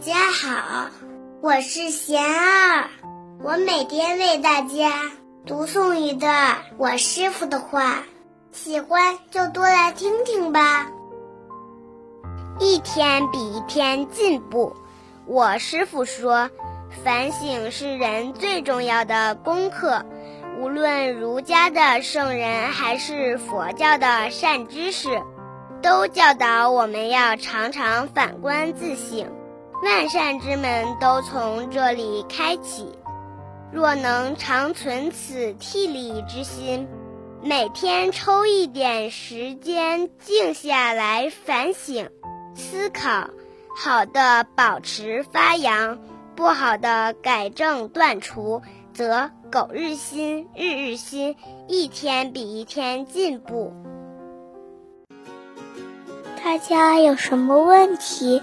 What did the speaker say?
家好，我是贤儿，我每天为大家读诵一段我师傅的话，喜欢就多来听听吧。一天比一天进步，我师傅说，反省是人最重要的功课。无论儒家的圣人还是佛教的善知识，都教导我们要常常反观自省，万善之门都从这里开启。若能常存此替礼之心，每天抽一点时间静下来反省、思考，好的保持发扬，不好的改正断除。则苟日新，日日新，一天比一天进步。大家有什么问题